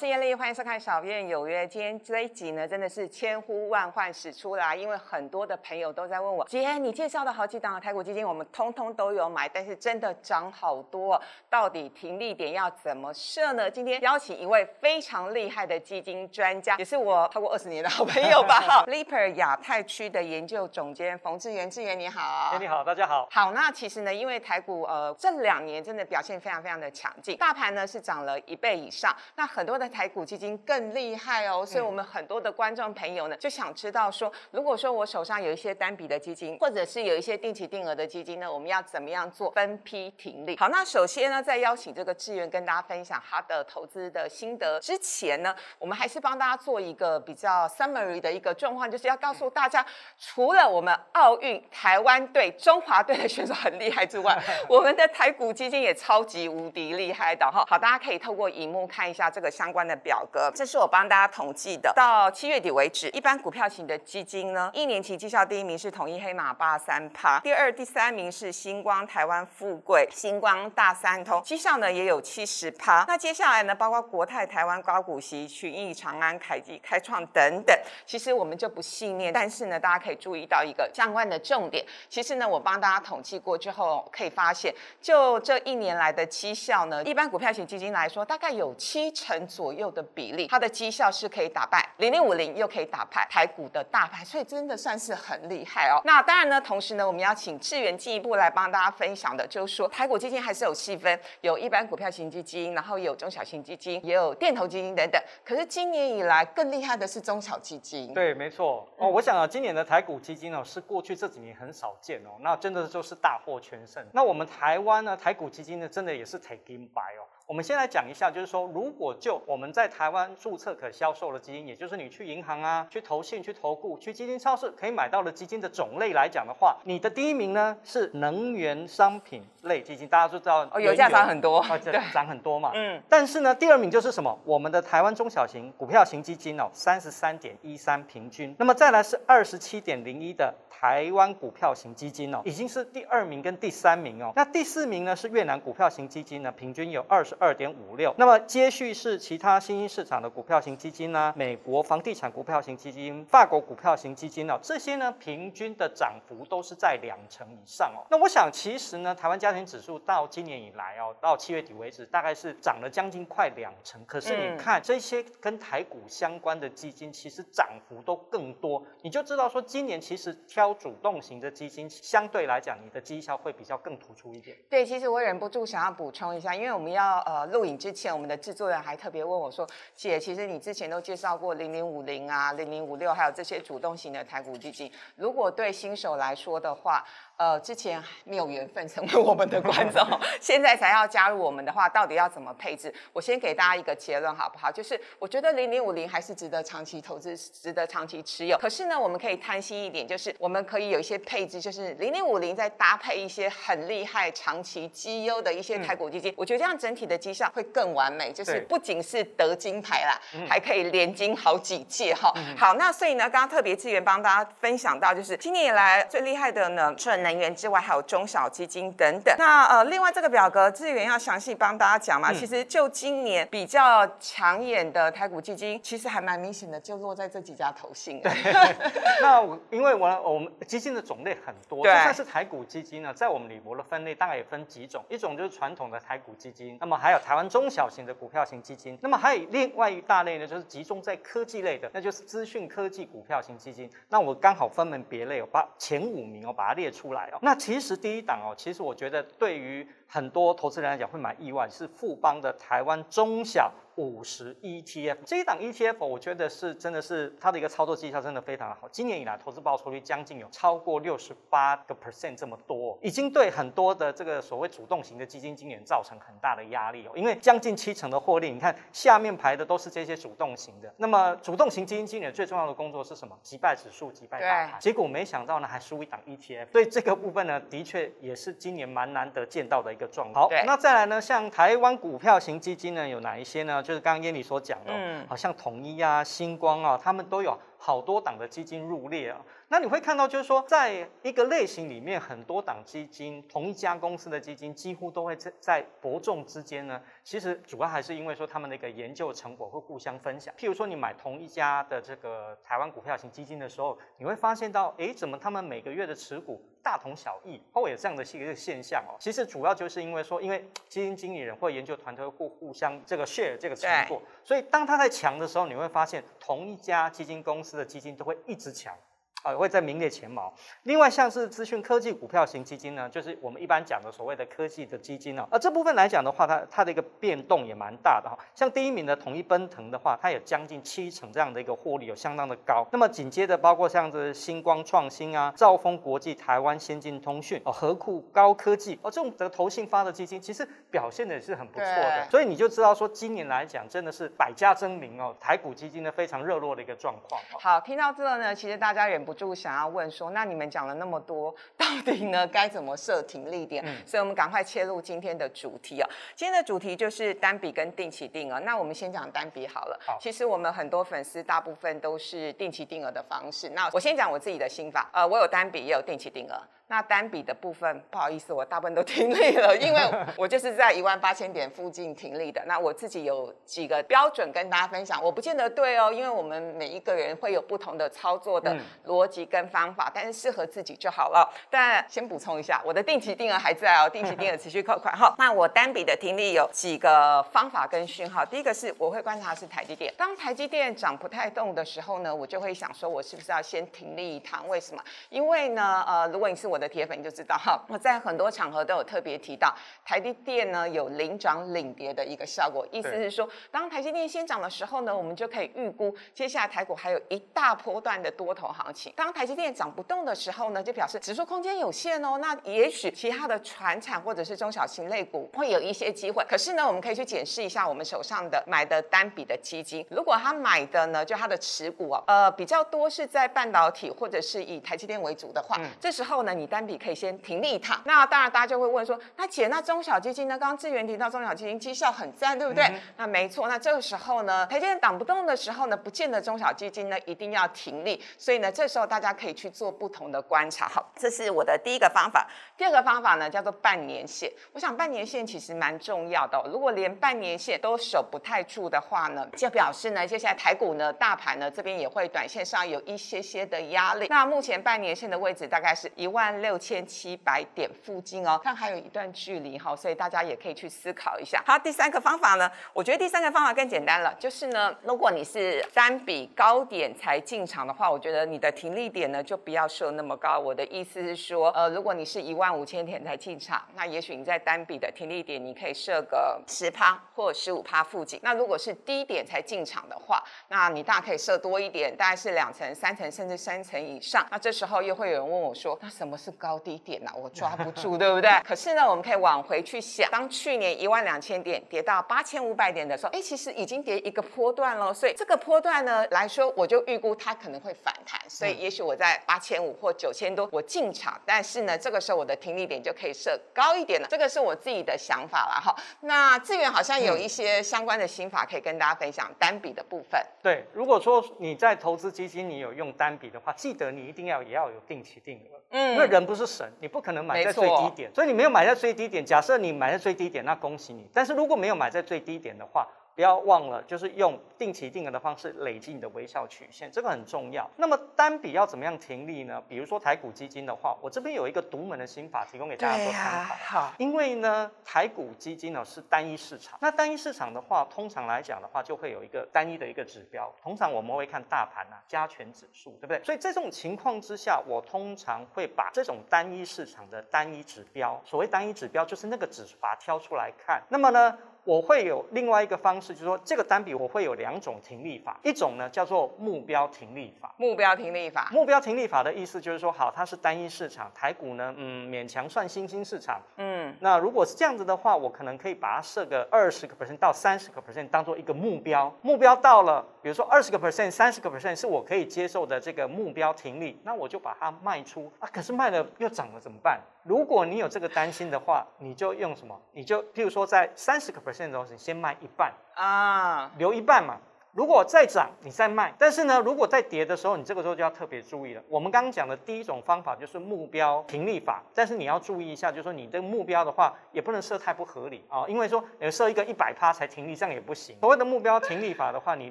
是艳丽，欢迎收看《小燕有约》。今天这一集呢，真的是千呼万唤始出来，因为很多的朋友都在问我，姐，你介绍的好几档的台股基金，我们通通都有买，但是真的涨好多，到底停利点要怎么设呢？今天邀请一位非常厉害的基金专家，也是我超过二十年的好朋友吧，哈，Leaper 亚太区的研究总监冯志源，志源你好，哎，你好，大家好。好，那其实呢，因为台股呃这两年真的表现非常非常的强劲，大盘呢是涨了一倍以上，那很多的台股基金更厉害哦，所以我们很多的观众朋友呢就想知道说，如果说我手上有一些单笔的基金，或者是有一些定期定额的基金呢，我们要怎么样做分批停利？好，那首先呢，在邀请这个志源跟大家分享他的投资的心得之前呢，我们还是帮大家做一个比较 summary 的一个状况，就是要告诉大家，除了我们奥运台湾队、中华队的选手很厉害之外，我们的台股基金也超级无敌厉害的哈。好，大家可以透过荧幕看一下这个相关的表格，这是我帮大家统计的，到七月底为止，一般股票型的基金呢，一年期绩效第一名是统一黑马八三趴，第二、第三名是星光台湾富贵、星光大三通，绩效呢也有七十趴。那接下来呢，包括国泰台湾高股息、群益、长安、凯基、开创等等，其实我们就不细念，但是呢，大家可以注意到一个相关的重点。其实呢，我帮大家统计过之后，可以发现，就这一年来的绩效呢，一般股票型基金来说，大概有七成左右的比例，它的绩效是可以打败零零五零，又可以打败台股的大盘，所以真的算是很厉害哦。那当然呢，同时呢，我们要请志源进一步来帮大家分享的，就是说台股基金还是有细分，有一般股票型基金，然后有中小型基金，也有电投基金等等。可是今年以来更厉害的是中小基金，对，没错哦。我想啊，今年的台股基金哦，是过去这几年很少见哦，那真的就是大获全胜。那我们台湾呢，台股基金呢，真的也是 taking by 哦。我们先来讲一下，就是说，如果就我们在台湾注册可销售的基金，也就是你去银行啊、去投信、去投顾、去基金超市可以买到的基金的种类来讲的话，你的第一名呢是能源商品类基金，大家都知道哦，油价涨很多，哦，对，涨很多嘛。嗯。但是呢，第二名就是什么？我们的台湾中小型股票型基金哦，三十三点一三平均。那么再来是二十七点零一的台湾股票型基金哦，已经是第二名跟第三名哦。那第四名呢是越南股票型基金呢，平均有二十二点五六。那么接续是其他新兴市场的股票型基金呢，美国房地产股票型基金、法国股票型基金啊，这些呢平均的涨幅都是在两成以上哦。那我想其实呢，台湾家庭指数到今年以来哦，到七月底为止，大概是涨了将近快两成。可是你看这些跟台股相关的基金，其实涨幅都更多，你就知道说今年其实挑主动型的基金，相对来讲你的绩效会比较更突出一点。对，其实我忍不住想要补充一下，因为我们要呃录影之前，我们的制作人还特别问我说：“姐，其实你之前都介绍过零零五零啊、零零五六，还有这些主动型的台股基金，如果对新手来说的话，呃，之前没有缘分成为我们的观众，现在才要加入我们的话，到底要怎么配置？我先给大家一个结论好不好？就是我觉得零零五零还是值得长期投资，值得长期持有。可是呢，我们可以贪心一点，就是我们可以有一些配置，就是零零五零再搭配一些很厉害、长期绩优的一些台股基金，我觉得这样整体的绩效会更完美。就是不仅是得金牌啦，还可以连金好几届哈。好，那所以呢，刚刚特别资源帮大家分享到，就是今年以来最厉害的呢，能源之外，还有中小基金等等。那呃，另外这个表格资源要详细帮大家讲嘛。其实就今年比较抢眼的台股基金，其实还蛮明显的，就落在这几家投信。对，那我因为我我们基金的种类很多，就算是台股基金呢，在我们李博的分类大概也分几种，一种就是传统的台股基金，那么还有台湾中小型的股票型基金，那么还有另外一大类呢，就是集中在科技类的，那就是资讯科技股票型基金。那我刚好分门别类，我把前五名我把它列出来那其实第一档哦，其实我觉得对于很多投资人来讲会蛮意外，是富邦的台湾中小五十 ETF 这一档 ETF，我觉得是真的是它的一个操作绩效真的非常的好。今年以来投资报酬率将近有超过六十八个 percent 这么多，已经对很多的这个所谓主动型的基金经理造成很大的压力哦。因为将近七成的获利，你看下面排的都是这些主动型的。那么主动型基金经理最重要的工作是什么？击败指数，击败大盘。结果没想到呢，还输一档 ETF。所以这个部分呢，的确也是今年蛮难得见到的一个状况。好，那再来呢，像台湾股票型基金呢，有哪一些呢？就是刚刚燕妮所讲的，嗯，好像统一啊、星光啊，他们都有。好多档的基金入列啊。那你会看到，就是说，在一个类型里面，很多档基金，同一家公司的基金，几乎都会在在伯仲之间呢。其实主要还是因为说他们的一个研究成果会互相分享。譬如说，你买同一家的这个台湾股票型基金的时候，你会发现到，哎，怎么他们每个月的持股大同小异，会有这样的一个现象哦。其实主要就是因为说，因为基金经理人或研究团队互互相这个 share 这个成果，所以当他在强的时候，你会发现同一家基金公司的基金都会一直强。啊，会在名列前茅。另外，像是资讯科技股票型基金呢，就是我们一般讲的所谓的科技的基金呢。而这部分来讲的话，它它的一个变动也蛮大的哈。像第一名的统一奔腾的话，它有将近七成这样的一个获利，有相当的高。那么紧接着包括像是星光创新啊、兆丰国际、台湾先进通讯、哦和库高科技哦这种的投信发的基金，其实表现的也是很不错的。所以你就知道说，今年来讲真的是百家争鸣哦，台股基金呢非常热络的一个状况。好，听到这个呢，其实大家也。不住想要问说，那你们讲了那么多，到底呢该怎么设停利点？所以我们赶快切入今天的主题啊。今天的主题就是单笔跟定期定额。那我们先讲单笔好了。好，其实我们很多粉丝大部分都是定期定额的方式。那我先讲我自己的心法。呃，我有单笔也有定期定额。那单笔的部分，不好意思，我大部分都 停利了，因为 我就是在一万八千点附近停利的。那我自己有几个标准跟大家分享，我不见得对哦，因为我们每一个人会有不同的操作的逻辑跟方法，但是适合自己就好了。但先补充一下，我的定期定额还在哦，定期定额持续扣款哈。那我单笔的停利有几个方法跟讯号，第一个是我会观察是台积电，当台积电涨不太动的时候呢，我就会想说，我是不是要先停利一趟？为什么？因为呢，呃，如果你是我的铁粉就知道哈，我在很多场合都有特别提到，台积电呢有领涨领跌的一个效果，意思是说，当台积电先涨的时候呢，我们就可以预估接下来台股还有一大波段的多头行情。当台积电涨不动的时候呢，就表示指数空间有限哦，那也许其他的船产或者是中小型类股会有一些机会。可是呢，我们可以去检视一下我们手上的买的单笔的基金，如果他买的呢，就他的持股哦，呃，比较多是在半导体或者是以台积电为主的话，这时候呢，你单笔可以。先停利一趟，那当然大家就会问说，那姐，那中小基金呢？刚刚志源提到中小基金绩效很赞，对不对？那没错，那这个时候呢，台积电挡不动的时候呢，不见得中小基金呢一定要停利，所以呢，这时候大家可以去做不同的观察。好，这是我的第一个方法。第二个方法呢，叫做半年线。我想半年线其实蛮重要的，如果连半年线都守不太住的话呢，就表示呢，接下来台股呢，大盘呢这边也会短线上有一些些的压力。那目前半年线的位置大概是一万六千。七百点附近哦，看还有一段距离哈，所以大家也可以去思考一下。好，第三个方法呢，我觉得第三个方法更简单了，就是呢，如果你是单笔高点才进场的话，我觉得你的停利点呢就不要设那么高。我的意思是说，呃，如果你是一万五千点才进场，那也许你在单笔的停利点你可以设个十趴或十五趴附近。那如果是低点才进场的话，那你大可以设多一点，大概是两层、三层甚至三层以上。那这时候又会有人问我说，那什么是高低？点呐，我抓不住，对不对？可是呢，我们可以往回去想，当去年一万两千点跌到八千五百点的时候，哎，其实已经跌一个波段了。所以这个波段呢来说，我就预估它可能会反弹。所以也许我在八千五或九千多我进场，但是呢，这个时候我的停利点就可以设高一点了。这个是我自己的想法了哈。那资源好像有一些相关的心法可以跟大家分享，单笔的部分。对，如果说你在投资基金，你有用单笔的话，记得你一定要也要有定期定额。嗯，因为人不是神。你不可能买在最低点，所以你没有买在最低点。假设你买在最低点，那恭喜你。但是如果没有买在最低点的话，不要忘了，就是用定期定额的方式累积你的微笑曲线，这个很重要。那么单笔要怎么样停利呢？比如说台股基金的话，我这边有一个独门的心法，提供给大家做参考。好，因为呢，台股基金呢是单一市场，那单一市场的话，通常来讲的话，就会有一个单一的一个指标。通常我们会看大盘啊，加权指数，对不对？所以在这种情况之下，我通常会把这种单一市场的单一指标，所谓单一指标，就是那个指数把它挑出来看。那么呢？我会有另外一个方式，就是说这个单笔我会有两种停利法，一种呢叫做目标停利法。目标停利法，目标停利法的意思就是说，好，它是单一市场，台股呢，嗯，勉强算新兴市场，嗯，那如果是这样子的话，我可能可以把它设个二十个 percent 到三十个 percent 当做一个目标，目标到了，比如说二十个 percent、三十个 percent 是我可以接受的这个目标停利，那我就把它卖出啊，可是卖了又涨了怎么办？如果你有这个担心的话，你就用什么？你就譬如说在三十个 percent 的时候，你先卖一半啊，留一半嘛。如果再涨，你再卖。但是呢，如果再跌的时候，你这个时候就要特别注意了。我们刚刚讲的第一种方法就是目标停利法，但是你要注意一下，就是说你这个目标的话，也不能设太不合理啊，因为说你设一个一百趴才停利，这样也不行。所谓的目标停利法的话，你一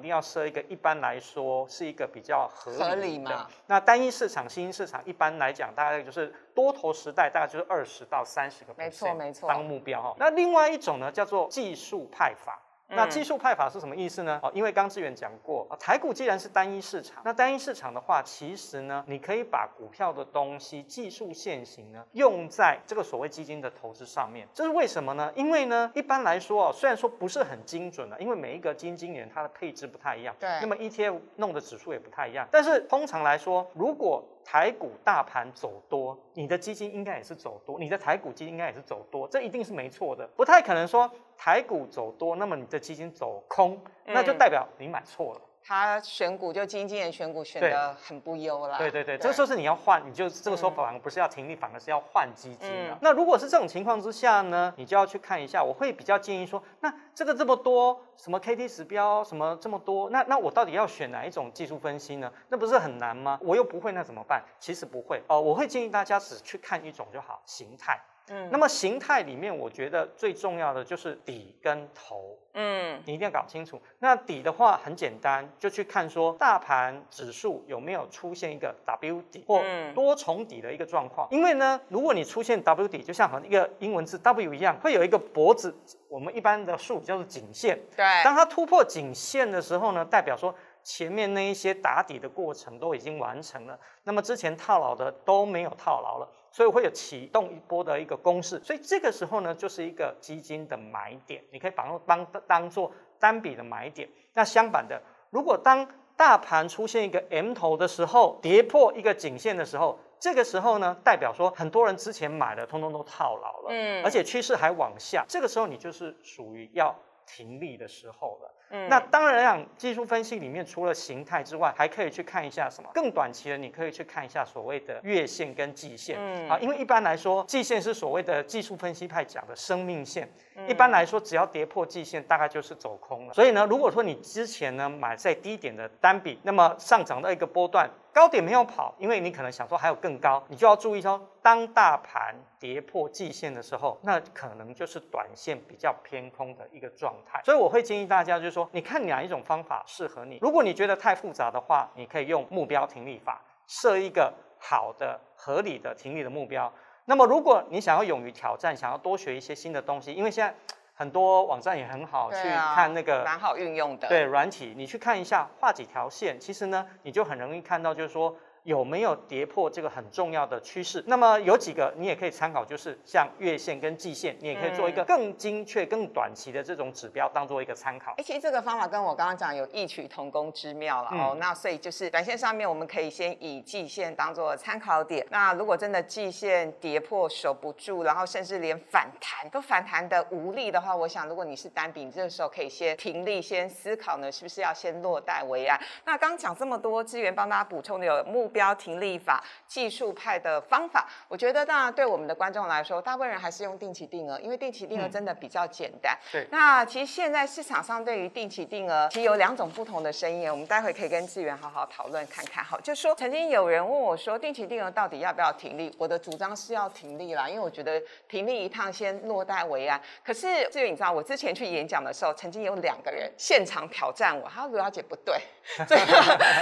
定要设一个一般来说是一个比较合理的。那单一市场、新兴市场一般来讲，大概就是多头时代，大概就是二十到三十个没错没错当目标哈。那另外一种呢，叫做技术派法。那技术派法是什么意思呢？哦，因为刚志远讲过，台股既然是单一市场，那单一市场的话，其实呢，你可以把股票的东西技术线型呢，用在这个所谓基金的投资上面。这是为什么呢？因为呢，一般来说哦，虽然说不是很精准的，因为每一个基金经理它的配置不太一样，对，那么 ETF 弄的指数也不太一样，但是通常来说，如果台股大盘走多，你的基金应该也是走多，你的台股基金应该也是走多，这一定是没错的，不太可能说台股走多，那么你的基金走空，那就代表你买错了。他选股就基金经理选股选的很不优啦。对对对，这个时候是你要换，你就这个时候反而不是要停利，反而是要换基金了。那如果是这种情况之下呢，你就要去看一下，我会比较建议说，那这个这么多什么 K T 指标什么这么多，那那我到底要选哪一种技术分析呢？那不是很难吗？我又不会，那怎么办？其实不会哦，我会建议大家只去看一种就好，形态。嗯，那么形态里面，我觉得最重要的就是底跟头。嗯，你一定要搞清楚。那底的话很简单，就去看说大盘指数有没有出现一个 W 底或多重底的一个状况。因为呢，如果你出现 W 底，就像和一个英文字 W 一样，会有一个脖子，我们一般的术语叫做颈线。对，当它突破颈线的时候呢，代表说。前面那一些打底的过程都已经完成了，那么之前套牢的都没有套牢了，所以会有启动一波的一个攻势，所以这个时候呢，就是一个基金的买点，你可以把它当当做单笔的买点。那相反的，如果当大盘出现一个 M 头的时候，跌破一个颈线的时候，这个时候呢，代表说很多人之前买的通通都套牢了，嗯，而且趋势还往下，这个时候你就是属于要停利的时候了。那当然讲技术分析里面除了形态之外，还可以去看一下什么更短期的，你可以去看一下所谓的月线跟季线。嗯，啊，因为一般来说，季线是所谓的技术分析派讲的生命线。一般来说，只要跌破季线，大概就是走空了。所以呢，如果说你之前呢买在低点的单笔，那么上涨到一个波段。高点没有跑，因为你可能想说还有更高，你就要注意说，当大盘跌破季线的时候，那可能就是短线比较偏空的一个状态。所以我会建议大家，就是说，你看哪一种方法适合你。如果你觉得太复杂的话，你可以用目标停利法，设一个好的、合理的停利的目标。那么，如果你想要勇于挑战，想要多学一些新的东西，因为现在。很多网站也很好，去看那个蛮好运用的。对，软体你去看一下，画几条线，其实呢，你就很容易看到，就是说。有没有跌破这个很重要的趋势？那么有几个你也可以参考，就是像月线跟季线，你也可以做一个更精确、更短期的这种指标，当做一个参考。其实这个方法跟我刚刚讲有异曲同工之妙了哦。那所以就是短线上面，我们可以先以季线当做参考点。那如果真的季线跌破守不住，然后甚至连反弹都反弹的无力的话，我想如果你是单笔，这个时候可以先停利，先思考呢，是不是要先落袋为安？那刚刚讲这么多资源，帮大家补充的有目。标停利法技术派的方法，我觉得当然对我们的观众来说，大部分人还是用定期定额，因为定期定额真的比较简单。对，那其实现在市场上对于定期定额，其实有两种不同的声音，我们待会可以跟志源好好讨论看看。好，就说曾经有人问我说，定期定额到底要不要停利？我的主张是要停利啦，因为我觉得停利一趟先落袋为安。可是志源，你知道我之前去演讲的时候，曾经有两个人现场挑战我，他说刘小姐不对，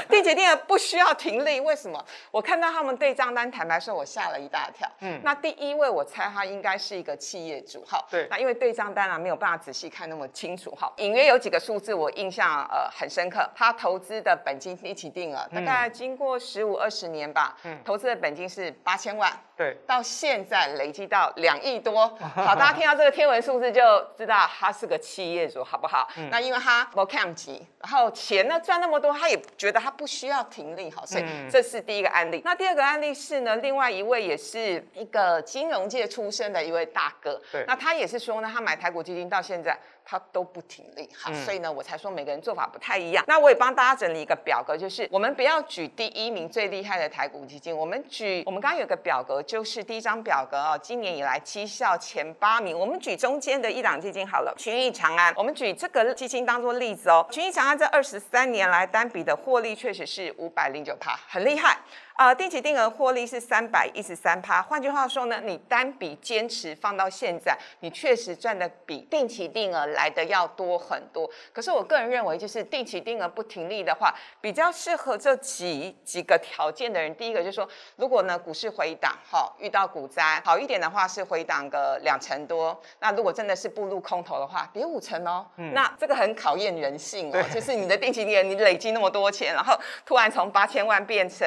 定期定额不需要停利，为什么？我看到他们对账单，坦白说，我吓了一大跳。嗯，那第一位我猜他应该是一个企业主，哈。对。那因为对账单啊没有办法仔细看那么清楚，哈。隐约有几个数字我印象呃很深刻，他投资的本金一起定额，大概经过十五二十年吧，嗯，投资的本金是八千万。对，到现在累积到两亿多，好，大家听到这个天文数字就知道他是个企业主，好不好？那因为他不看级，然后钱呢赚那么多，他也觉得他不需要停利，好，所以这是第一个案例。那第二个案例是呢，另外一位也是一个金融界出身的一位大哥，对，那他也是说呢，他买台股基金到现在。它都不挺立。好，所以呢，我才说每个人做法不太一样。那我也帮大家整理一个表格，就是我们不要举第一名最厉害的台股基金，我们举我们刚刚有个表格，就是第一张表格哦，今年以来绩效前八名，我们举中间的一档基金好了，群益长安，我们举这个基金当做例子哦，群益长安这二十三年来单笔的获利确实是五百零九趴，很厉害。啊，定期定额获利是三百一十三趴。换句话说呢，你单笔坚持放到现在，你确实赚的比定期定额来的要多很多。可是我个人认为，就是定期定额不停利的话，比较适合这几几个条件的人。第一个就是说，如果呢股市回档，好遇到股灾，好一点的话是回档个两成多。那如果真的是步入空头的话，跌五成哦。嗯。那这个很考验人性哦，就是你的定期定额，你累积那么多钱，然后突然从八千万变成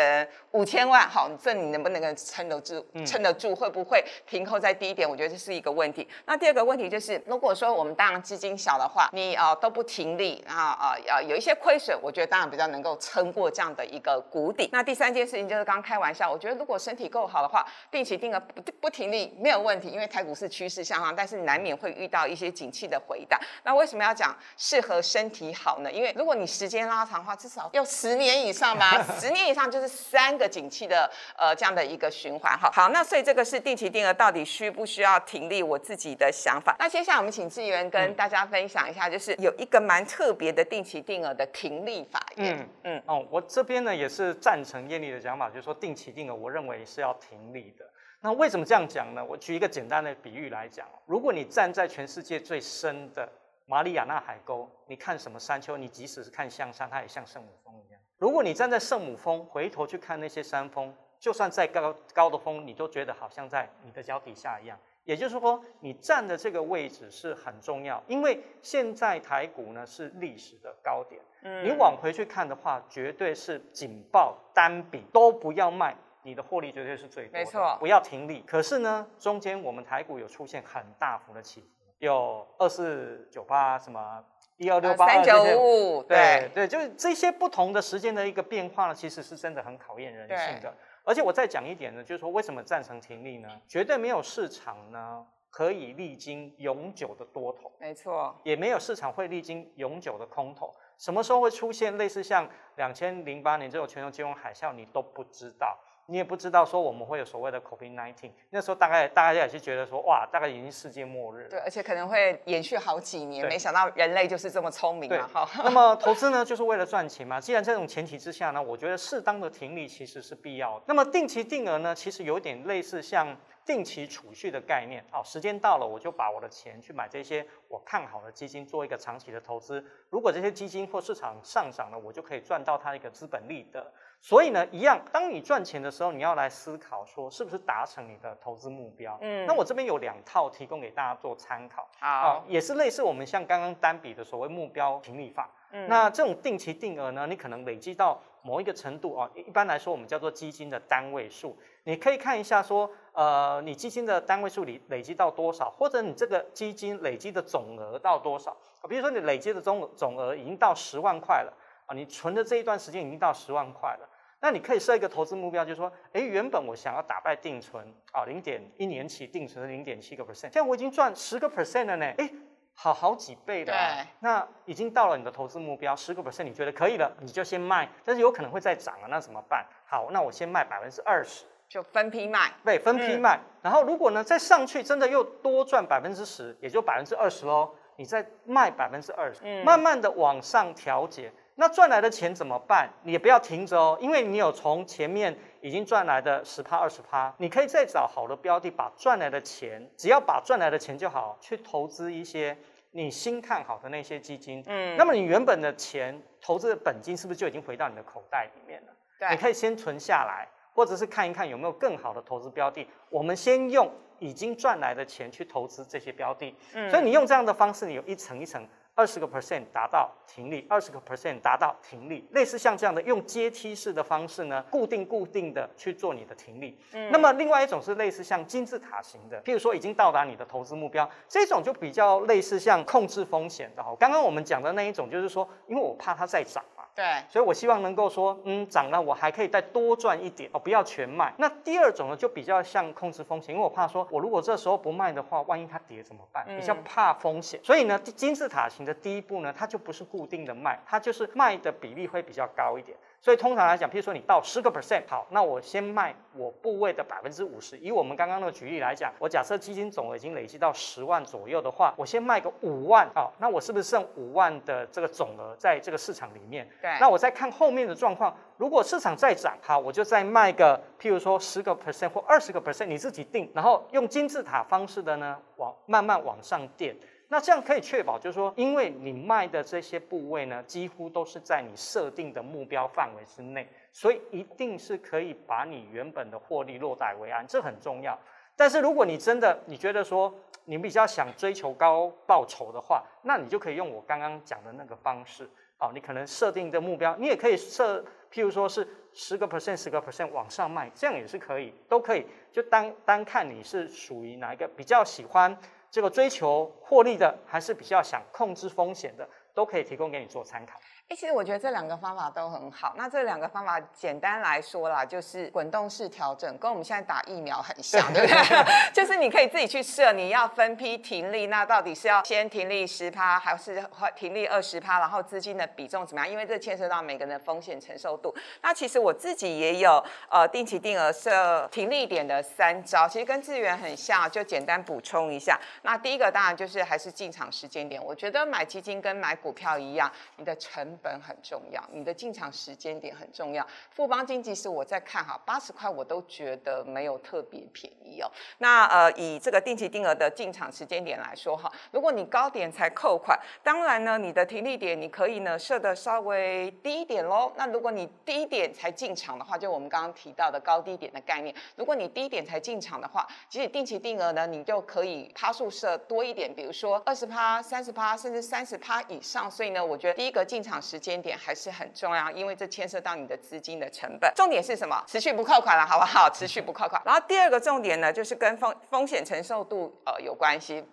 五。五千万，好，这你能不能撑得住？撑得住，会不会停扣在低点？我觉得这是一个问题。那第二个问题就是，如果说我们当然资金小的话，你啊都不停利，然后啊啊有一些亏损，我觉得当然比较能够撑过这样的一个谷底。那第三件事情就是刚刚开玩笑，我觉得如果身体够好的话，定期定额不不停利没有问题，因为台股是趋势向上，但是难免会遇到一些景气的回档。那为什么要讲适合身体好呢？因为如果你时间拉长的话，至少要十年以上吧，十年以上就是三个。景气的呃这样的一个循环哈，好，那所以这个是定期定额到底需不需要停利？我自己的想法。那接下来我们请志源跟大家分享一下，就是有一个蛮特别的定期定额的停利法。嗯嗯哦，我这边呢也是赞成艳丽的讲法，就是说定期定额我认为是要停利的。那为什么这样讲呢？我举一个简单的比喻来讲，如果你站在全世界最深的马里亚纳海沟，你看什么山丘？你即使是看向山，它也像圣母峰一样。如果你站在圣母峰，回头去看那些山峰，就算再高高的峰，你都觉得好像在你的脚底下一样。也就是说，你站的这个位置是很重要，因为现在台股呢是历史的高点。嗯，你往回去看的话，绝对是紧抱单笔都不要卖，你的获利绝对是最多。没错，不要停利。可是呢，中间我们台股有出现很大幅的起伏，有二四九八什么。一二六八三九五，对对，就是这些不同的时间的一个变化呢，其实是真的很考验人性的。而且我再讲一点呢，就是说为什么赞成停利呢？绝对没有市场呢可以历经永久的多头，没错，也没有市场会历经永久的空头。什么时候会出现类似像两千零八年这种全球金融海啸，你都不知道。你也不知道说我们会有所谓的 COVID-19，那时候大概大家也是觉得说哇，大概已经世界末日。对，而且可能会延续好几年。没想到人类就是这么聪明啊！好，那么投资呢，就是为了赚钱嘛。既然这种前提之下呢，我觉得适当的停利其实是必要的。那么定期定额呢，其实有点类似像定期储蓄的概念。好，时间到了，我就把我的钱去买这些我看好的基金，做一个长期的投资。如果这些基金或市场上涨了，我就可以赚到它一个资本利得。所以呢，一样，当你赚钱的时候，你要来思考说，是不是达成你的投资目标？嗯，那我这边有两套提供给大家做参考。好，也是类似我们像刚刚单笔的所谓目标平利法。嗯，那这种定期定额呢，你可能累积到某一个程度啊，一般来说我们叫做基金的单位数。你可以看一下说，呃，你基金的单位数里累积到多少，或者你这个基金累积的总额到多少？比如说你累积的总总额已经到十万块了啊，你存的这一段时间已经到十万块了。那你可以设一个投资目标，就是说，哎，原本我想要打败定存啊，零点一年期定存是零点七个 percent，现在我已经赚十个 percent 了呢，哎，好好几倍的，那已经到了你的投资目标十个 percent，你觉得可以了，你就先卖，但是有可能会再涨啊，那怎么办？好，那我先卖百分之二十，就分批卖，对，分批卖，然后如果呢再上去，真的又多赚百分之十，也就百分之二十喽，你再卖百分之二十，慢慢的往上调节。那赚来的钱怎么办？你也不要停着哦，因为你有从前面已经赚来的十趴二十趴，你可以再找好的标的，把赚来的钱，只要把赚来的钱就好，去投资一些你新看好的那些基金。嗯，那么你原本的钱投资的本金是不是就已经回到你的口袋里面了？对，你可以先存下来，或者是看一看有没有更好的投资标的。我们先用已经赚来的钱去投资这些标的。嗯，所以你用这样的方式，你有一层一层。二十个 percent 达到停利，二十个 percent 达到停利，类似像这样的用阶梯式的方式呢，固定固定的去做你的停利。嗯，那么另外一种是类似像金字塔型的，譬如说已经到达你的投资目标，这种就比较类似像控制风险的哈。刚刚我们讲的那一种就是说，因为我怕它再涨嘛，对，所以我希望能够说，嗯，涨了我还可以再多赚一点哦，不要全卖。那第二种呢，就比较像控制风险，因为我怕说，我如果这时候不卖的话，万一它跌怎么办？比较怕风险。所以呢，金字塔型的第一步呢，它就不是固定的卖，它就是卖的比例会比较高一点。所以通常来讲，譬如说你到十个 percent，好，那我先卖我部位的百分之五十。以我们刚刚那个举例来讲，我假设基金总额已经累积到十万左右的话，我先卖个五万，好，那我是不是剩五万的这个总额在这个市场里面？对。那我再看后面的状况，如果市场再涨，好，我就再卖个譬如说十个 percent 或二十个 percent，你自己定，然后用金字塔方式的呢，往慢慢往上垫。那这样可以确保，就是说，因为你卖的这些部位呢，几乎都是在你设定的目标范围之内，所以一定是可以把你原本的获利落袋为安，这很重要。但是如果你真的你觉得说你比较想追求高报酬的话，那你就可以用我刚刚讲的那个方式，哦，你可能设定的目标，你也可以设，譬如说是十个 percent、十个 percent 往上卖，这样也是可以，都可以，就单单看你是属于哪一个比较喜欢。这个追求获利的，还是比较想控制风险的，都可以提供给你做参考。哎其实我觉得这两个方法都很好。那这两个方法简单来说啦，就是滚动式调整，跟我们现在打疫苗很像，对不对？就是你可以自己去设，你要分批停利，那到底是要先停利十趴，还是停利二十趴？然后资金的比重怎么样？因为这牵涉到每个人的风险承受度。那其实我自己也有呃定期定额设停利点的三招，其实跟资源很像，就简单补充一下。那第一个当然就是还是进场时间点，我觉得买基金跟买股票一样，你的成本很重要，你的进场时间点很重要。富邦经济是我在看哈，八十块我都觉得没有特别便宜哦。那呃，以这个定期定额的进场时间点来说哈，如果你高点才扣款，当然呢，你的停利点你可以呢设的稍微低一点喽。那如果你低点才进场的话，就我们刚刚提到的高低点的概念，如果你低点才进场的话，其实定期定额呢，你就可以趴数设多一点，比如说二十趴、三十趴，甚至三十趴以上。上所以呢，我觉得第一个进场时间点。还是很重要，因为这牵涉到你的资金的成本。重点是什么？持续不扣款了，好不好？持续不扣款。然后第二个重点呢，就是跟风风险承受度呃有关系。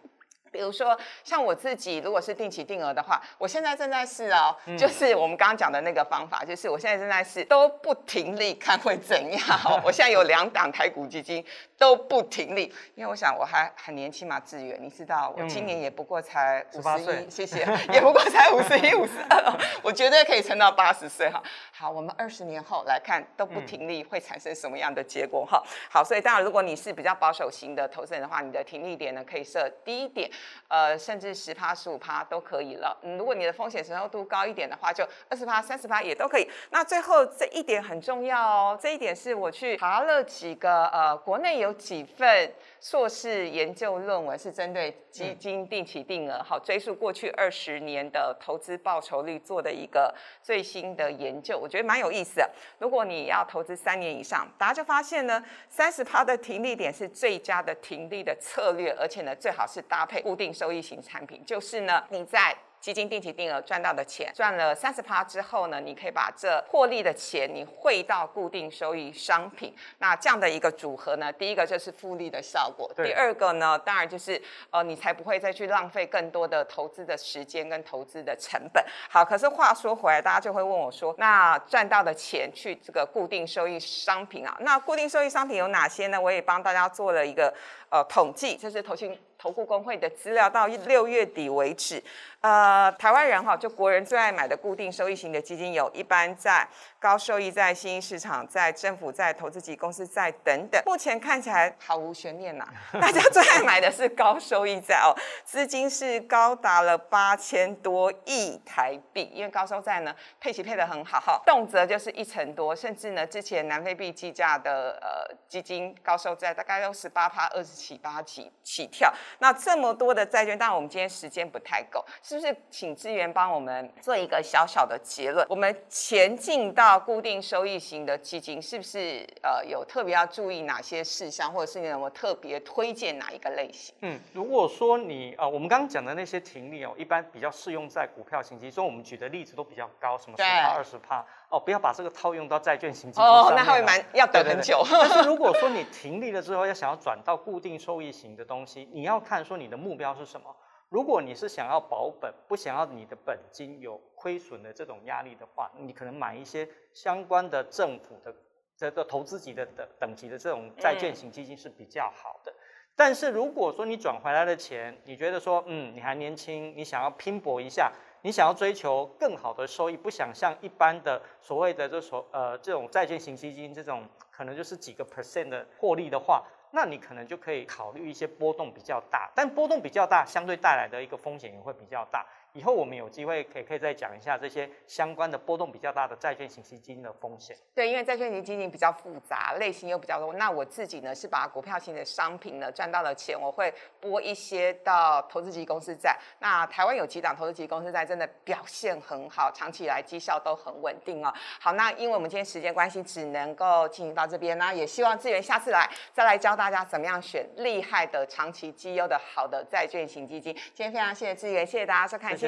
比如说，像我自己，如果是定期定额的话，我现在正在试哦，就是我们刚刚讲的那个方法，就是我现在正在试，都不停利，看会怎样。我现在有两档台股基金都不停利，因为我想我还很年轻嘛，志远，你知道，我今年也不过才五十一，谢谢，也不过才五十一、五十二，我绝对可以撑到八十岁哈。好，我们二十年后来看都不停利会产生什么样的结果哈？好，所以当然，如果你是比较保守型的投资人的话，你的停利点呢可以设低一点。呃，甚至十趴、十五趴都可以了。嗯，如果你的风险承受度高一点的话，就二十趴、三十趴也都可以。那最后这一点很重要哦，这一点是我去查了几个呃，国内有几份硕士研究论文是针对基金定期定额，好追溯过去二十年的投资报酬率做的一个最新的研究，我觉得蛮有意思的。如果你要投资三年以上，大家就发现呢，三十趴的停利点是最佳的停利的策略，而且呢，最好是搭配固定收益型产品，就是呢，你在。基金定期定额赚到的钱，赚了三十趴之后呢，你可以把这获利的钱你汇到固定收益商品。那这样的一个组合呢，第一个就是复利的效果，第二个呢，当然就是呃，你才不会再去浪费更多的投资的时间跟投资的成本。好，可是话说回来，大家就会问我说，那赚到的钱去这个固定收益商品啊，那固定收益商品有哪些呢？我也帮大家做了一个呃统计，这是投信。投顾工会的资料到六月底为止，呃，台湾人哈就国人最爱买的固定收益型的基金，有一般在高收益在新兴市场在政府在投资级公司在等等。目前看起来毫无悬念呐，大家最爱买的是高收益债哦，资金是高达了八千多亿台币，因为高收债呢配息配得很好哈，动辄就是一成多，甚至呢之前南非币计价的呃基金高收债大概都十八趴二十七八起起跳。那这么多的债券，当然我们今天时间不太够，是不是请资源帮我们做一个小小的结论？我们前进到固定收益型的基金，是不是呃有特别要注意哪些事项，或者是你有没有特别推荐哪一个类型？嗯，如果说你呃我们刚刚讲的那些停利哦，一般比较适用在股票型基金，所以我们举的例子都比较高，什么十趴、二十趴哦，不要把这个套用到债券型基金上面。哦，那会蛮要等很久。但是如果说你停利了之后，要想要转到固定收益型的东西，你要。看说你的目标是什么？如果你是想要保本，不想要你的本金有亏损的这种压力的话，你可能买一些相关的政府的这个投资级的等等级的这种债券型基金是比较好的。但是如果说你转回来的钱，你觉得说，嗯，你还年轻，你想要拼搏一下，你想要追求更好的收益，不想像一般的所谓的这所呃这种债券型基金这种可能就是几个 percent 的获利的话。那你可能就可以考虑一些波动比较大，但波动比较大，相对带来的一个风险也会比较大。以后我们有机会可以可以再讲一下这些相关的波动比较大的债券型基金的风险。对，因为债券型基金比较复杂，类型又比较多。那我自己呢是把股票型的商品呢赚到了钱，我会拨一些到投资级公司债。那台湾有几档投资级公司债真的表现很好，长期以来绩效都很稳定哦。好，那因为我们今天时间关系，只能够进行到这边。那也希望志源下次来再来教大家怎么样选厉害的长期绩优的好的债券型基金。今天非常谢谢志源，谢谢大家收看。谢谢，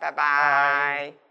拜拜。